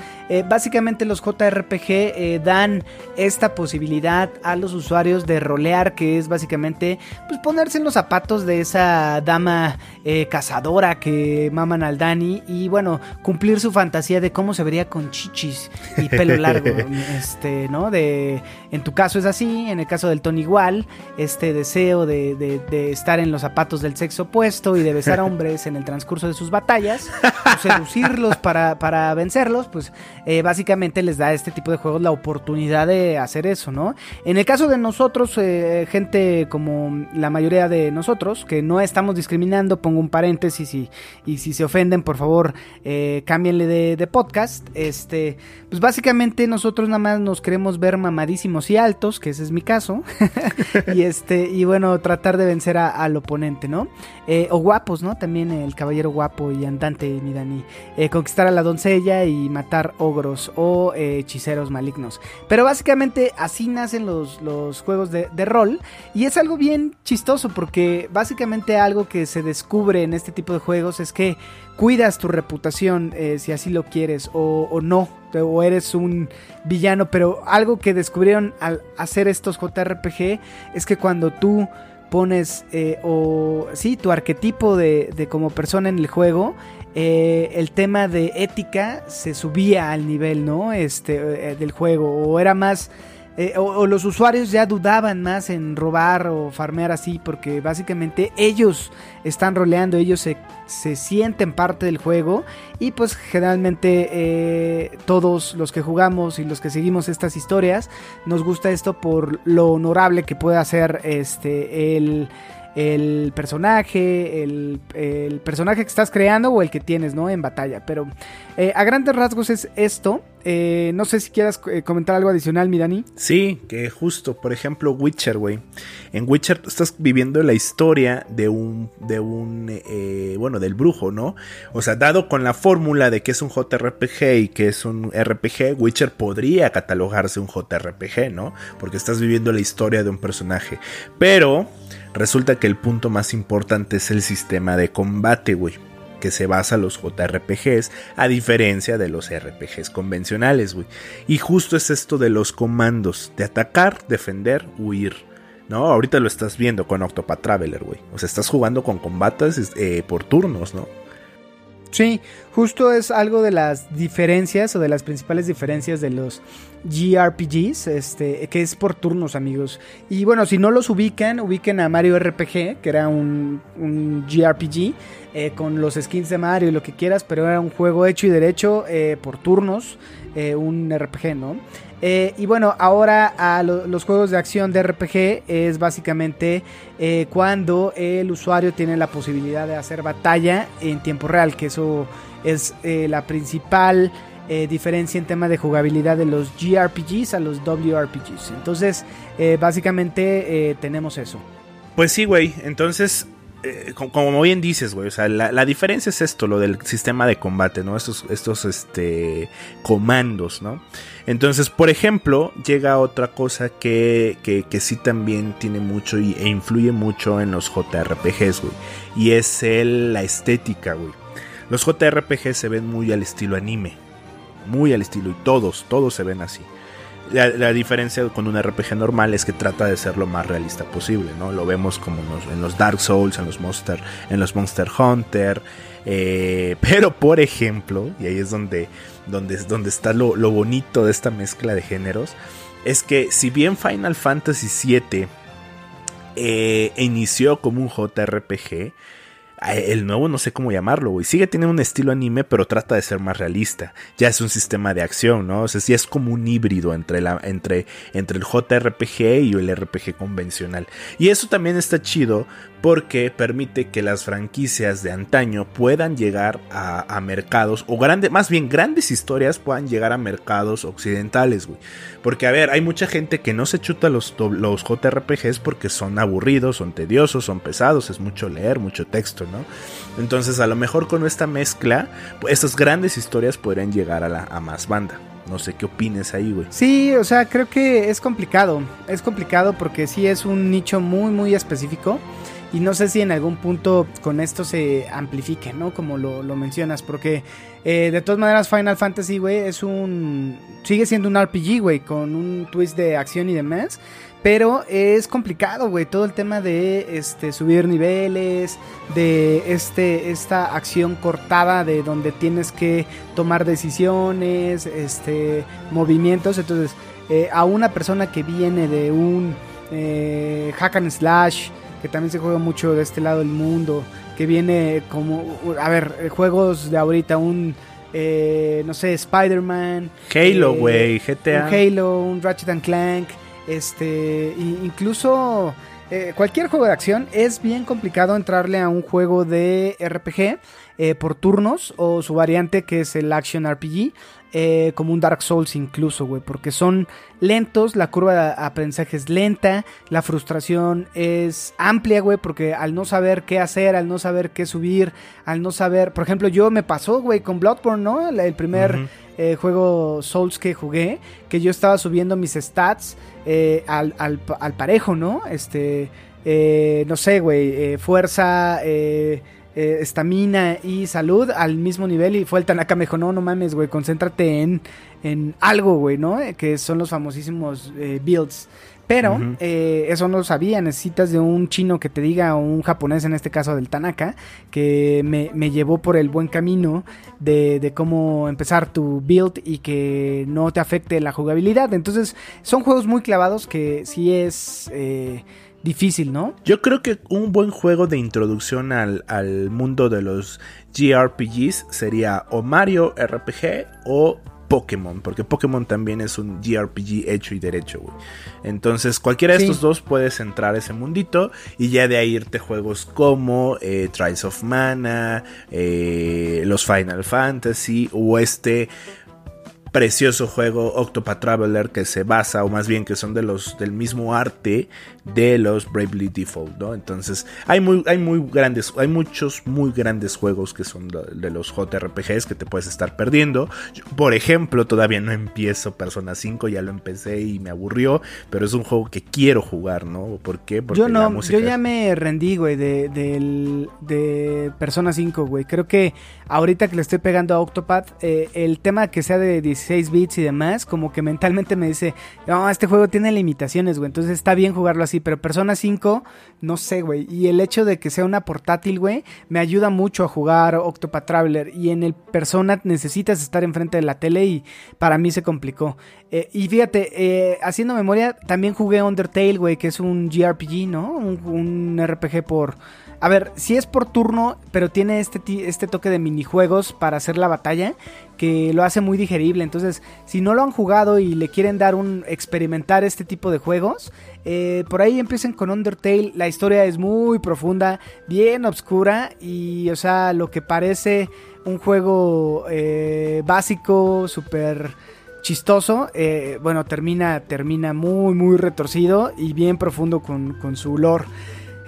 básicamente los JRPG dan esta posibilidad a los usuarios de rolear, que es básicamente pues, ponerse en los zapatos de esa dama eh, cazadora que maman al Dani y bueno, cumplir su fantasía de cómo se vería con chichis y pelo largo, <laughs> este, ¿no? De, en tu caso es así, en el caso del Tony igual, este deseo de, de, estar en los zapatos del sexo opuesto y de besar a hombres en el transcurso de sus batallas, pues, seducirlos para, para vencerlos, pues eh, básicamente les da este tipo de juegos la oportunidad de hacer eso, ¿no? En el caso de nosotros, eh, gente como la mayoría de nosotros, que no estamos discriminando, un paréntesis y, y si se ofenden, por favor, eh, de, podcast. Este, pues básicamente nosotros nada más nos queremos ver mamadísimos y altos, que ese es mi caso. <laughs> y este, y bueno, tratar de vencer al oponente, ¿no? Eh, o guapos, ¿no? También el caballero guapo y andante, mi Dani. Eh, conquistar a la doncella y matar ogros o hechiceros malignos. Pero básicamente así nacen los, los juegos de, rol. Y es algo bien chistoso porque básicamente algo que se descubre en este tipo de juegos es que cuidas tu reputación eh, si así lo quieres o, no, o eres un villano, pero algo que descubrieron al hacer estos JRPG es que cuando tú pones eh, o sí tu arquetipo de, como persona en el juego eh, el tema de ética se subía al nivel no este del juego o era más eh, o, los usuarios ya dudaban más en robar o farmear así porque básicamente ellos están roleando, ellos se, sienten parte del juego y pues generalmente eh, todos los que jugamos y los que seguimos estas historias nos gusta esto por lo honorable que puede hacer este el el personaje, el, personaje que estás creando o el que tienes, ¿no? En batalla. Pero eh, a grandes rasgos es esto. Eh, no sé si quieras eh, comentar algo adicional, mi Dani. Sí, que justo, por ejemplo, Witcher, güey. En Witcher estás viviendo la historia de un, de un, bueno, del brujo, ¿no? O sea, dado con la fórmula de que es un JRPG y que es un RPG, Witcher podría catalogarse un JRPG, ¿no? Porque estás viviendo la historia de un personaje. Pero Resulta que el punto más importante es el sistema de combate, güey. Que se basa en los JRPGs, a diferencia de los RPGs convencionales, güey. Y justo es esto de los comandos: de atacar, defender, huir. ¿No? Ahorita lo estás viendo con Octopath Traveler, güey. O sea, estás jugando con combates eh, por turnos, ¿no? Sí, justo es algo de las diferencias o de las principales diferencias de los GRPGs, este, que es por turnos, amigos. Y bueno, si no los ubican, ubiquen a Mario RPG, que era un, un GRPG, eh, con los skins de Mario y lo que quieras, pero era un juego hecho y derecho eh, por turnos, eh, un RPG, ¿no? Y bueno, ahora a los juegos de acción de RPG es básicamente cuando el usuario tiene la posibilidad de hacer batalla en tiempo real, que eso es la principal diferencia en tema de jugabilidad de los GRPGs a los WRPGs. Entonces, básicamente tenemos eso. Pues sí, güey. Entonces, eh, como bien dices, güey, o sea, la, diferencia es esto, lo del sistema de combate, ¿no? Estos, estos este, comandos, ¿no? Entonces, por ejemplo, llega otra cosa que, que, que sí también tiene mucho y, e influye mucho en los JRPGs, güey. Y es el, la estética, güey. Los JRPGs se ven muy al estilo anime. Muy al estilo, y todos, todos se ven así. La, diferencia con un RPG normal es que trata de ser lo más realista posible, ¿no? Lo vemos como en los, Dark Souls, en los Monster, en los Monster Hunter. Eh, <laughs> pero por ejemplo, y ahí es donde, donde, donde está lo, bonito de esta mezcla de géneros, es que si bien Final Fantasy VII eh, inició como un JRPG, el nuevo no sé cómo llamarlo, güey. Sigue teniendo un estilo anime, pero trata de ser más realista. Ya es un sistema de acción, ¿no? O sea, sí es como un híbrido entre, la, entre, entre el JRPG y el RPG convencional. Y eso también está chido porque permite que las franquicias de antaño puedan llegar a, mercados, o grandes, más bien grandes historias puedan llegar a mercados occidentales, güey. Porque, a ver, hay mucha gente que no se chuta los, los JRPGs porque son aburridos, son tediosos, son pesados, es mucho leer, mucho texto, ¿no? Entonces, a lo mejor con esta mezcla, pues, estas grandes historias podrían llegar a, la, a más banda. No sé qué opines ahí, güey. Sí, o sea, creo que es complicado. Es complicado porque sí es un nicho muy, muy específico. Y no sé si en algún punto con esto se amplifique, ¿no? Como lo, mencionas, porque eh, de todas maneras Final Fantasy, güey, es un... sigue siendo un RPG, güey, con un twist de acción y demás. Pero es complicado, güey, todo el tema de este subir niveles, de este esta acción cortada de donde tienes que tomar decisiones, este movimientos, entonces eh, a una persona que viene de un eh, hack and slash, que también se juega mucho de este lado del mundo, que viene como, a ver, eh, juegos de ahorita, un, eh, no sé, Spider-Man. Halo, eh, güey, GTA. Un Halo, un Ratchet and Clank, este, incluso eh, cualquier juego de acción es bien complicado entrarle a un juego de RPG eh, por turnos o su variante que es el Action RPG. Eh, como un Dark Souls incluso, güey, porque son lentos, la curva de aprendizaje es lenta, la frustración es amplia, güey, porque al no saber qué hacer, al no saber qué subir, al no saber, por ejemplo, yo me pasó, güey, con Bloodborne, ¿no? El, primer eh, juego Souls que jugué, que yo estaba subiendo mis stats eh, al, al, al parejo, ¿no? Este, eh, no sé, güey, eh, fuerza, eh, eh, estamina y salud al mismo nivel y fue el Tanaka me dijo, no, no mames, güey, concéntrate en, en algo, güey, ¿no? Eh, Que son los famosísimos eh, builds. Pero eh, eso no lo sabía, necesitas de un chino que te diga, o un japonés en este caso del Tanaka, que me, me llevó por el buen camino de, de cómo empezar tu build y que no te afecte la jugabilidad. Entonces son juegos muy clavados que sí es difícil, ¿no? Yo creo que un buen juego de introducción al, al mundo de los JRPGs sería o Mario RPG o Pokémon, porque Pokémon también es un JRPG hecho y derecho, güey. Entonces, cualquiera de Sí. estos dos puedes entrar a ese mundito y ya de ahí irte juegos como eh, Trials of Mana, eh, los Final Fantasy o este precioso juego Octopath Traveler que se basa o más bien que son de los del mismo arte de los Bravely Default, ¿no? Entonces, hay muy hay muy grandes hay muchos muy grandes juegos que son de, los JRPGs que te puedes estar perdiendo. Yo, por ejemplo, todavía no empiezo Persona 5, ya lo empecé y me aburrió, pero es un juego que quiero jugar, ¿no? ¿Por qué? Porque Yo la no, música yo ya me rendí, güey, de, de Persona 5, güey. Creo que ahorita que le estoy pegando a Octopath, eh, el tema que sea de 16 bits y demás, como que mentalmente me dice, no, este juego tiene limitaciones, güey, entonces está bien jugarlo así, pero Persona 5, no sé, güey. Y el hecho de que sea una portátil, güey, me ayuda mucho a jugar Octopath Traveler. Y en el Persona necesitas estar enfrente de la tele y para mí se complicó. Eh, y fíjate, eh, haciendo memoria, también jugué Undertale, güey, que es un JRPG, ¿no? Un, un RPG por... A ver, si es por turno, pero tiene este, este toque de minijuegos para hacer la batalla, que lo hace muy digerible. Entonces, si no lo han jugado y le quieren dar un... experimentar este tipo de juegos, eh, por ahí empiecen con Undertale. La historia es muy profunda, bien obscura y, o sea, lo que parece un juego eh, básico, súper chistoso, eh, bueno, termina, termina muy, muy retorcido y bien profundo con, con su lore.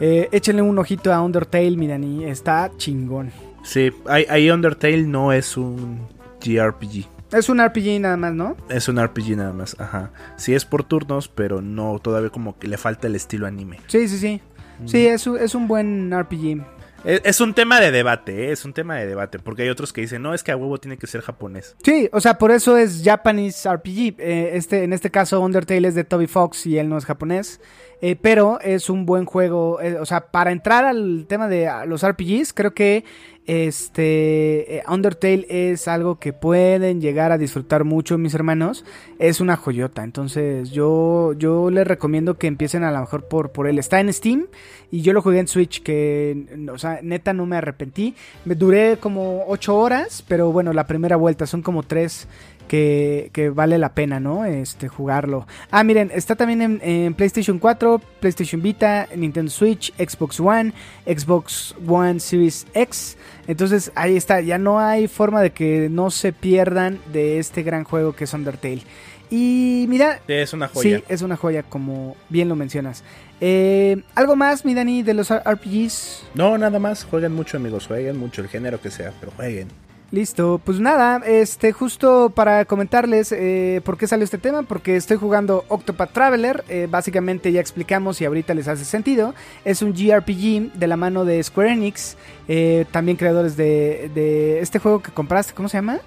Eh, échenle un ojito a Undertale, mi Dani, está chingón. Sí, ahí, Undertale no es un JRPG. Es un RPG nada más, ¿no? Es un RPG nada más, ajá. Sí es por turnos, pero no, todavía como que le falta el estilo anime. Sí, sí, sí. Sí, es, es un buen RPG. Es, un tema de debate, ¿eh? es un tema de debate, porque hay otros que dicen, no, es que a huevo tiene que ser japonés. Sí, o sea, por eso es Japanese RPG. Eh, este, en este caso, Undertale es de Toby Fox y él no es japonés. Eh, pero es un buen juego. o sea, para entrar al tema de los RPGs, creo que este eh, Undertale es algo que pueden llegar a disfrutar mucho, mis hermanos. Es una joyota. Entonces, yo, yo les recomiendo que empiecen a lo mejor por, por él. Está en Steam y yo lo jugué en Switch, que, o sea, neta no me arrepentí. Me duré como 8 horas, pero bueno, la primera vuelta son como 3 que, que vale la pena, ¿no? Este, jugarlo. Ah, miren, está también en, en PlayStation 4, PlayStation Vita, Nintendo Switch, Xbox One, Xbox One Series X. Entonces ahí está, ya no hay forma de que no se pierdan de este gran juego que es Undertale. Y mira, Es una joya. sí, es una joya, como bien lo mencionas. Eh, ¿Algo más, mi Dani, de los RPGs? No, nada más, jueguen mucho amigos, jueguen mucho, el género que sea, pero jueguen. Listo, pues nada, este justo para comentarles eh, por qué salió este tema, porque estoy jugando Octopath Traveler, eh, básicamente ya explicamos y ahorita les hace sentido, es un JRPG de la mano de Square Enix, eh, también creadores de, de este juego que compraste, ¿cómo se llama?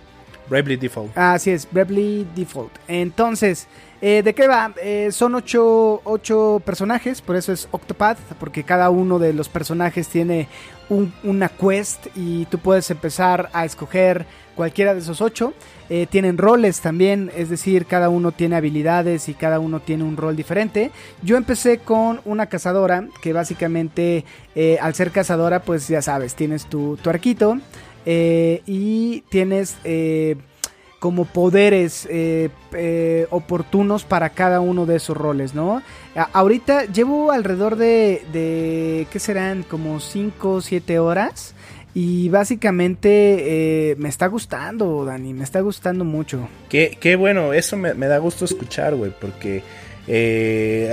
Bravely Default. Ah, así es, Bravely Default. Entonces, eh, ¿de qué va? Eh, son ocho, ocho personajes, por eso es Octopath, porque cada uno de los personajes tiene un- una quest y tú puedes empezar a escoger cualquiera de esos ocho. Eh, tienen roles también, es decir, cada uno tiene habilidades y cada uno tiene un rol diferente. Yo empecé con una cazadora, que básicamente eh, al ser cazadora, pues ya sabes, tienes tu, tu arquito eh, y tienes como poderes eh, eh, oportunos para cada uno de esos roles, ¿no? Ahorita llevo alrededor de, de, ¿qué serán? Como 5 o 7 horas. Y básicamente eh, me está gustando, Dani, me está gustando mucho. Qué, bueno, eso me, da gusto escuchar, güey, porque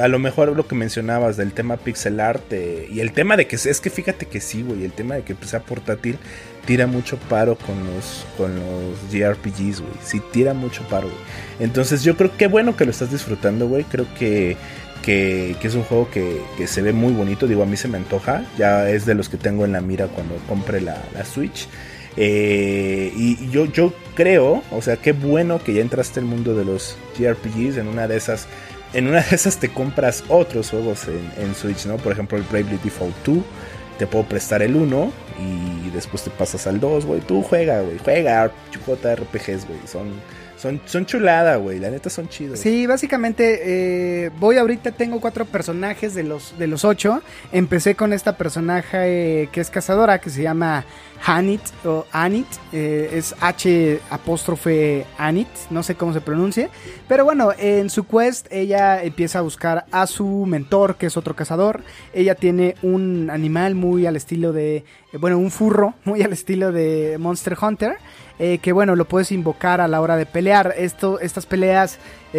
a lo mejor lo que mencionabas del tema pixel art y el tema de que es que fíjate que sí, güey, el tema de que pues, sea portátil tira mucho paro con los con los JRPGs, güey. Sí tira mucho paro, güey. Entonces yo creo que bueno que lo estás disfrutando, güey. Creo que, que, que es un juego que, que se ve muy bonito. Digo, a mí se me antoja. Ya es de los que tengo en la mira cuando compre la, la Switch. Eh, y yo, yo creo, o sea, qué bueno que ya entraste al mundo de los JRPGs. En una de esas, en una de esas te compras otros juegos en, Switch, ¿no? Por ejemplo, el Bravely Default 2. Te puedo prestar el 1 y después te pasas al 2, güey. Tú juega, güey. Juega JRPGs, güey. Son, son, son chulada, güey. La neta son chidos. Sí, básicamente eh, voy ahorita, tengo cuatro personajes de los, de los ocho. Empecé con esta personaje eh, que es cazadora, que se llama Hanit o Anit. eh, es H apóstrofe Anit, no sé cómo se pronuncia. Pero bueno, en su quest ella empieza a buscar a su mentor, que es otro cazador. Ella tiene un animal muy al estilo de, eh, bueno, un furro, <laughs> muy al estilo de Monster Hunter. eh, que bueno, lo puedes invocar a la hora de pelear. Esto, estas peleas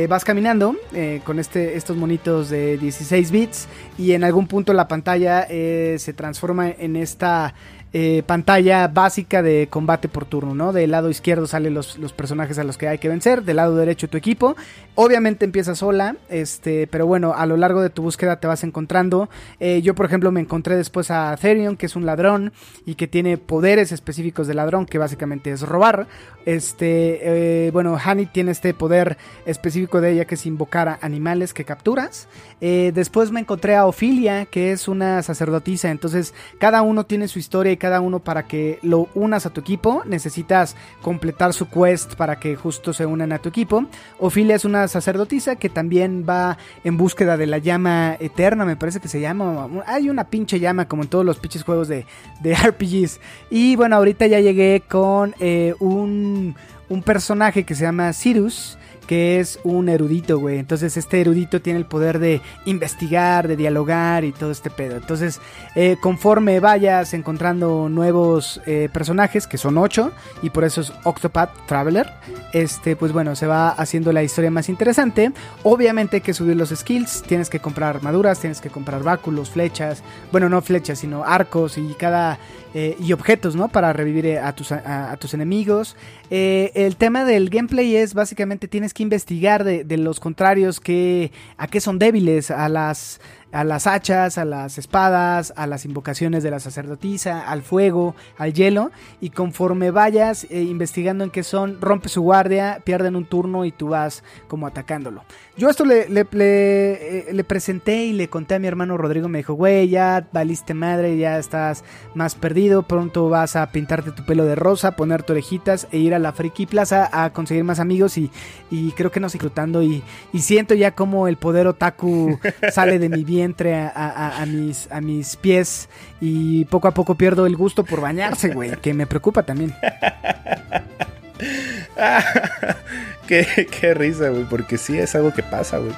vas caminando con este, estos monitos de 16 bits y en algún punto la pantalla se transforma en esta eh, pantalla básica de combate por turno, ¿no? Del lado izquierdo salen los, los personajes a los que hay que vencer, del lado derecho tu equipo. Obviamente empieza sola, este, pero bueno, a lo largo de tu búsqueda te vas encontrando. Eh, yo, por ejemplo, me encontré después a Therion, que es un ladrón y que tiene poderes específicos de ladrón, que básicamente es robar. Este, eh, bueno, Hani tiene este poder específico de ella que es invocar a animales que capturas. Después me encontré a Ofilia, que es una sacerdotisa. Entonces, cada uno tiene su historia y cada uno para que lo unas a tu equipo. Necesitas completar su quest para que justo se unan a tu equipo. Ofilia es una sacerdotisa que también va en búsqueda de la llama eterna, me parece que se llama. Hay una pinche llama como en todos los pinches juegos de, de <laughs> RPGs. Y bueno, ahorita ya llegué con eh, un, un personaje que se llama Sirius que es un erudito, güey. Entonces este erudito tiene el poder de investigar, de dialogar y todo este pedo. Entonces, eh, conforme vayas encontrando nuevos eh, personajes, que son ocho, y por eso es Octopath Traveler, este, pues bueno, se va haciendo la historia más interesante. Obviamente hay que subir los skills, tienes que comprar armaduras, tienes que comprar báculos, flechas, bueno, no flechas, sino arcos y cada... Eh, y objetos, ¿no? Para revivir eh, a tus, a, tus enemigos. Eh, el tema del gameplay es básicamente tienes que investigar de, de los contrarios que, a qué son débiles, a las, a las hachas, a las espadas, a las invocaciones de la sacerdotisa, al fuego, al hielo. Y conforme vayas eh, investigando en qué son, rompe su guardia, pierden un turno y tú vas como atacándolo. Yo esto eh, le presenté y le conté a mi hermano Rodrigo. Me dijo, güey, ya valiste madre, ya estás más perdido. Pronto vas a pintarte tu pelo de rosa, ponerte orejitas e ir a la Friki Plaza a conseguir más amigos. Y, creo que no estoy disfrutando. Y, y siento ya como el poder otaku sale de mi vientre a, a, a, mis, a mis pies. Y poco a poco pierdo el gusto por bañarse, güey. Que me preocupa también. <laughs> qué, qué risa, güey. Porque sí es algo que pasa, güey.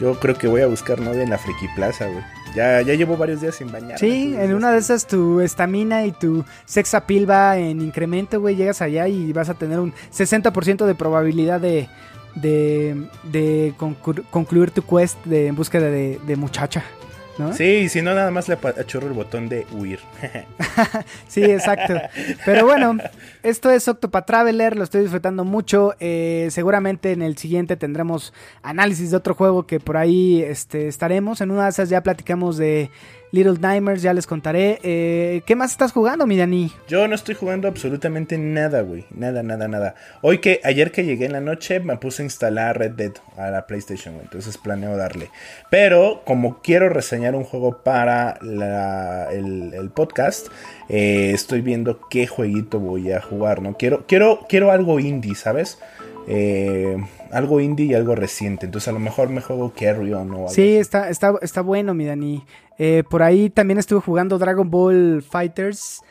Yo creo que voy a buscar novia en la Friki Plaza, güey. Ya, ya llevo varios días sin bañar. Sí, en una de esas tu estamina y tu sex appeal va en incremento, güey. Llegas allá y vas a tener un 60% de probabilidad de, de, de conclu concluir tu quest de, en búsqueda de, de muchacha. ¿no? Sí, si no, nada más le achurro el botón de huir. <laughs> <laughs> sí, exacto. Pero bueno, esto es Octopath Traveler, lo estoy disfrutando mucho. Eh, seguramente en el siguiente tendremos análisis de otro juego que por ahí este, estaremos. En una de esas ya platicamos de Little Nightmares, ya les contaré. Eh, ¿Qué más estás jugando, mi Dani? Yo no estoy jugando absolutamente nada, güey. Nada, nada, nada. Hoy que, ayer que llegué en la noche, me puse a instalar Red Dead a la PlayStation, Entonces planeo darle. Pero como quiero reseñar un juego para el, podcast, eh, estoy viendo qué jueguito voy a jugar, ¿no? Quiero, quiero, quiero algo indie, ¿sabes? Eh, algo indie y algo reciente. Entonces a lo mejor me juego Carrion o algo Sí, está, está, está bueno, mi Dani. Eh, por ahí también estuve jugando Dragon Ball Fighters.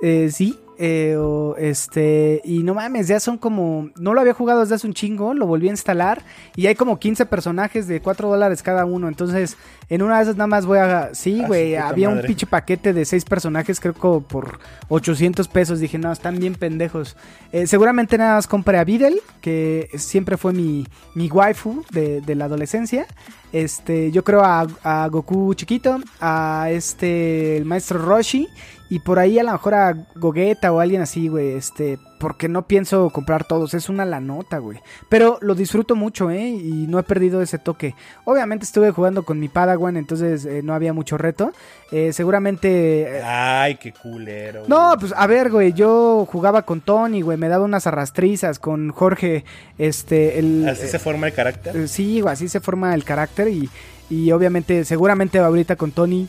Eh, sí, eh, este, y no mames, ya son como. No lo había jugado desde hace un chingo, lo volví a instalar. Y hay como 15 personajes de 4 dólares cada uno. Entonces, en una de esas nada más voy a. Sí, ah, güey, había un pinche paquete de 6 personajes, creo que por 800 pesos. Dije, no, están bien pendejos. Eh, seguramente nada más compré a Videl, que siempre fue mi, mi waifu de, de la adolescencia. Este, yo creo a, a, Goku chiquito, a este, el maestro Roshi y por ahí a lo mejor a Gogeta o alguien así, güey, este, porque no pienso comprar todos, es una la nota, güey. Pero lo disfruto mucho, ¿eh? Y no he perdido ese toque. Obviamente estuve jugando con mi Padawan, entonces eh, no había mucho reto. Eh, seguramente... Eh, Ay, qué culero. No, pues a ver, güey, yo jugaba con Tony, güey, me daba unas arrastrizas con Jorge, este... El, ¿Así se forma el carácter? sí, güey, así se forma el carácter y, y obviamente, seguramente ahorita con Tony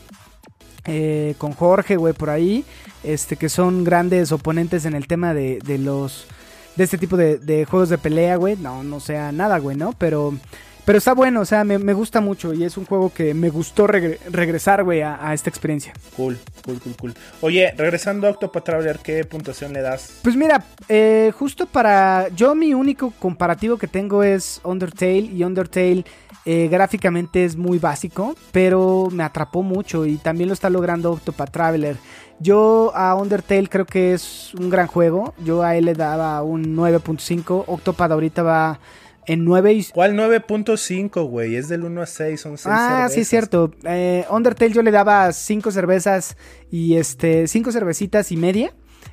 eh, con Jorge, güey, por ahí, este, que son grandes oponentes en el tema de, de los, de este tipo de, juegos de pelea, güey, no, no sea nada, güey, ¿no? Pero, pero está bueno, o sea, me, gusta mucho y es un juego que me gustó regresar, güey, a, esta experiencia. Cool, cool, cool, cool. Oye, regresando a Octopath Traveler, ¿qué puntuación le das? Pues mira, eh, justo para, yo mi único comparativo que tengo es Undertale y Undertale eh, gráficamente es muy básico, pero me atrapó mucho y también lo está logrando Octopath Traveler. Yo a Undertale creo que es un gran juego. Yo a él le daba un 9.5. Octopath ahorita va en 9 y... ¿Cuál 9.5, güey? Es del 1 a 6, son 6 Ah, sí, cierto. Eh, Undertale yo le daba 5 cervezas y este 5 cervecitas y media.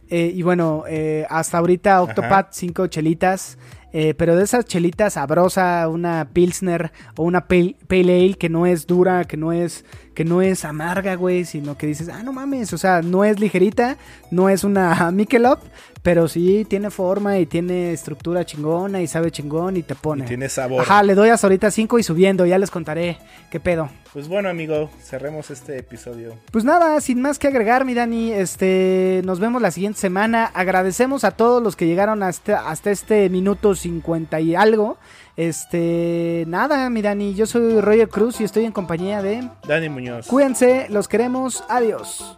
Eh, y bueno, hasta ahorita Octopath 5 chelitas. Eh, pero de esas chelitas sabrosa, una Pilsner o una Pale, Ale que no es dura, que no es, que no es amarga, güey, sino que dices, ah, no mames, o sea, no es ligerita, no es una <laughs> Michelob, pero sí tiene forma y tiene estructura chingona y sabe chingón y te pone. tiene sabor. Ajá, le doy hasta ahorita 5 y subiendo, ya les contaré qué pedo. Pues bueno, amigo, cerremos este episodio. Pues nada, sin más que agregar, mi Dani, este, nos vemos la siguiente semana. Agradecemos a todos los que llegaron hasta, hasta este minuto 50 y algo. Este, nada, mi Dani, yo soy Roger Cruz y estoy en compañía de Dani Muñoz. Cuídense, los queremos, adiós.